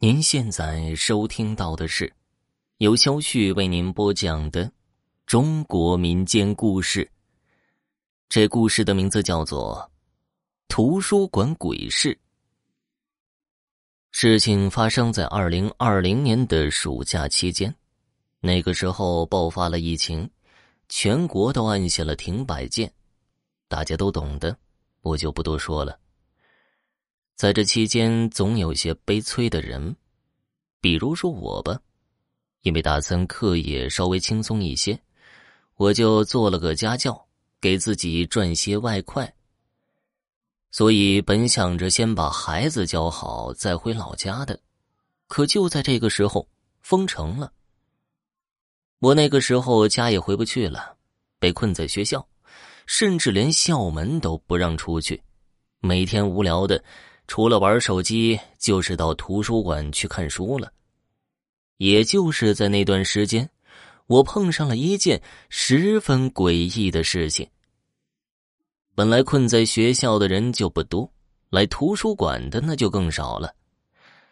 您现在收听到的是由肖旭为您播讲的中国民间故事。这故事的名字叫做《图书馆鬼事》。事情发生在二零二零年的暑假期间，那个时候爆发了疫情，全国都按下了停摆键，大家都懂的，我就不多说了。在这期间，总有些悲催的人，比如说我吧，因为打算课业稍微轻松一些，我就做了个家教，给自己赚些外快。所以本想着先把孩子教好再回老家的，可就在这个时候封城了。我那个时候家也回不去了，被困在学校，甚至连校门都不让出去，每天无聊的。除了玩手机，就是到图书馆去看书了。也就是在那段时间，我碰上了一件十分诡异的事情。本来困在学校的人就不多，来图书馆的那就更少了。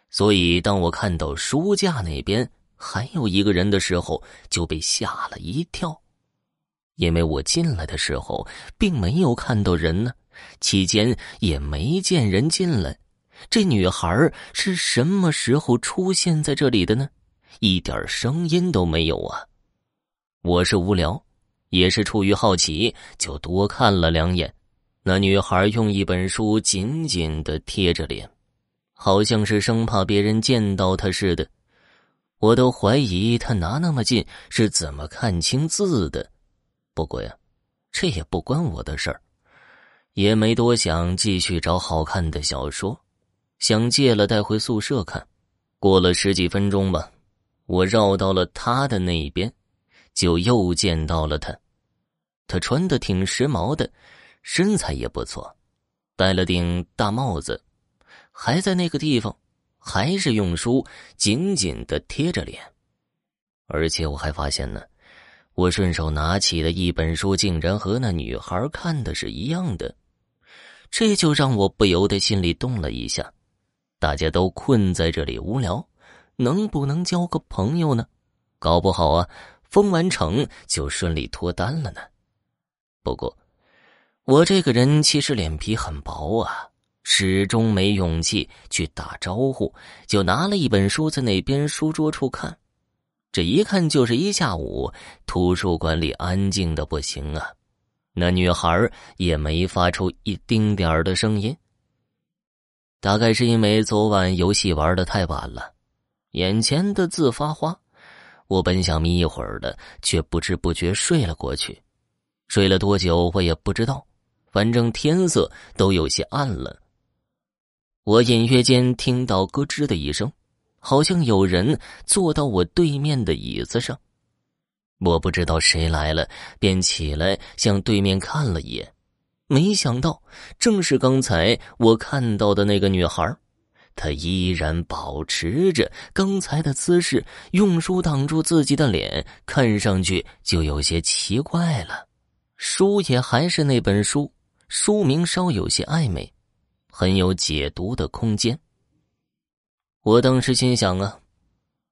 所以，当我看到书架那边还有一个人的时候，就被吓了一跳，因为我进来的时候并没有看到人呢。期间也没见人进来，这女孩是什么时候出现在这里的呢？一点声音都没有啊！我是无聊，也是出于好奇，就多看了两眼。那女孩用一本书紧紧的贴着脸，好像是生怕别人见到她似的。我都怀疑她拿那么近是怎么看清字的。不过呀，这也不关我的事儿。也没多想，继续找好看的小说，想借了带回宿舍看。过了十几分钟吧，我绕到了他的那边，就又见到了他。他穿的挺时髦的，身材也不错，戴了顶大帽子，还在那个地方，还是用书紧紧的贴着脸。而且我还发现呢，我顺手拿起的一本书，竟然和那女孩看的是一样的。这就让我不由得心里动了一下，大家都困在这里无聊，能不能交个朋友呢？搞不好啊，封完城就顺利脱单了呢。不过，我这个人其实脸皮很薄啊，始终没勇气去打招呼，就拿了一本书在那边书桌处看。这一看就是一下午，图书馆里安静的不行啊。那女孩也没发出一丁点儿的声音。大概是因为昨晚游戏玩的太晚了，眼前的字发花。我本想眯一会儿的，却不知不觉睡了过去。睡了多久我也不知道，反正天色都有些暗了。我隐约间听到咯吱的一声，好像有人坐到我对面的椅子上。我不知道谁来了，便起来向对面看了一眼，没想到正是刚才我看到的那个女孩，她依然保持着刚才的姿势，用书挡住自己的脸，看上去就有些奇怪了。书也还是那本书，书名稍有些暧昧，很有解读的空间。我当时心想啊，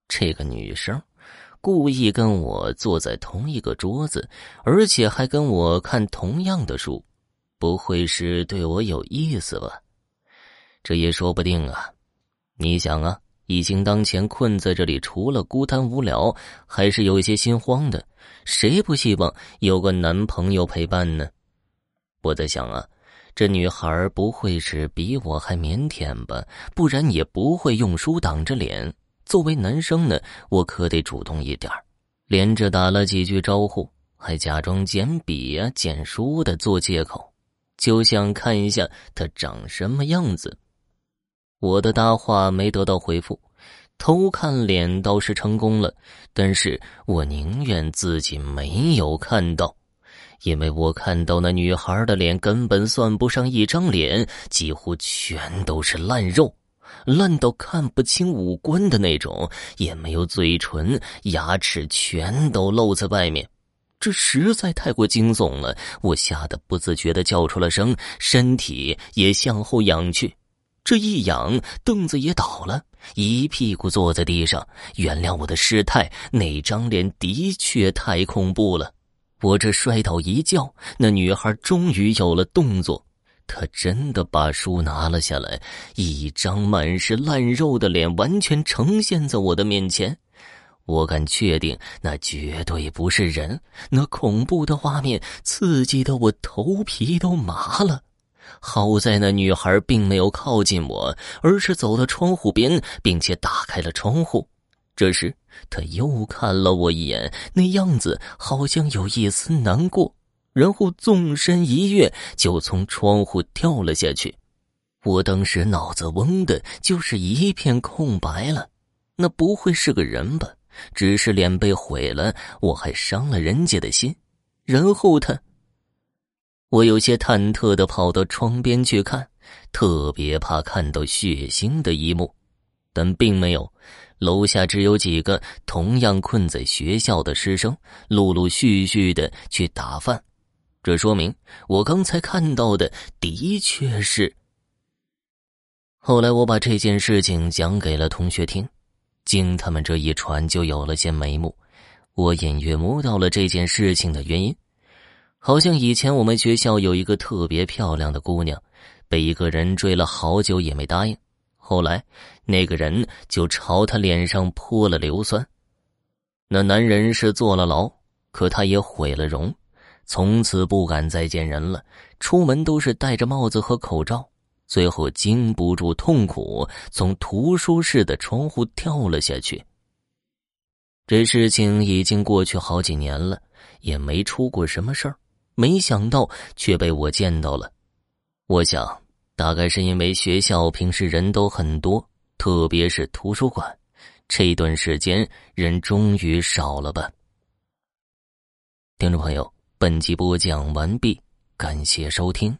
这个女生。故意跟我坐在同一个桌子，而且还跟我看同样的书，不会是对我有意思吧？这也说不定啊！你想啊，已经当前困在这里，除了孤单无聊，还是有些心慌的。谁不希望有个男朋友陪伴呢？我在想啊，这女孩不会是比我还腼腆吧？不然也不会用书挡着脸。作为男生呢，我可得主动一点连着打了几句招呼，还假装捡笔呀、捡书的做借口，就想看一下他长什么样子。我的搭话没得到回复，偷看脸倒是成功了，但是我宁愿自己没有看到，因为我看到那女孩的脸根本算不上一张脸，几乎全都是烂肉。烂到看不清五官的那种，也没有嘴唇，牙齿全都露在外面，这实在太过惊悚了。我吓得不自觉的叫出了声，身体也向后仰去。这一仰，凳子也倒了，一屁股坐在地上。原谅我的失态，那张脸的确太恐怖了。我这摔倒一叫，那女孩终于有了动作。他真的把书拿了下来，一张满是烂肉的脸完全呈现在我的面前。我敢确定，那绝对不是人。那恐怖的画面刺激的我头皮都麻了。好在那女孩并没有靠近我，而是走到窗户边，并且打开了窗户。这时，她又看了我一眼，那样子好像有一丝难过，然后纵身一跃，就从窗户跳了下去。我当时脑子嗡的，就是一片空白了。那不会是个人吧？只是脸被毁了，我还伤了人家的心。然后他，我有些忐忑的跑到窗边去看，特别怕看到血腥的一幕，但并没有。楼下只有几个同样困在学校的师生，陆陆续续的去打饭。这说明我刚才看到的的确是。后来我把这件事情讲给了同学听。经他们这一传，就有了些眉目。我隐约摸到了这件事情的原因，好像以前我们学校有一个特别漂亮的姑娘，被一个人追了好久也没答应。后来那个人就朝她脸上泼了硫酸。那男人是坐了牢，可他也毁了容，从此不敢再见人了，出门都是戴着帽子和口罩。最后经不住痛苦，从图书室的窗户跳了下去。这事情已经过去好几年了，也没出过什么事儿，没想到却被我见到了。我想，大概是因为学校平时人都很多，特别是图书馆，这段时间人终于少了吧。听众朋友，本集播讲完毕，感谢收听。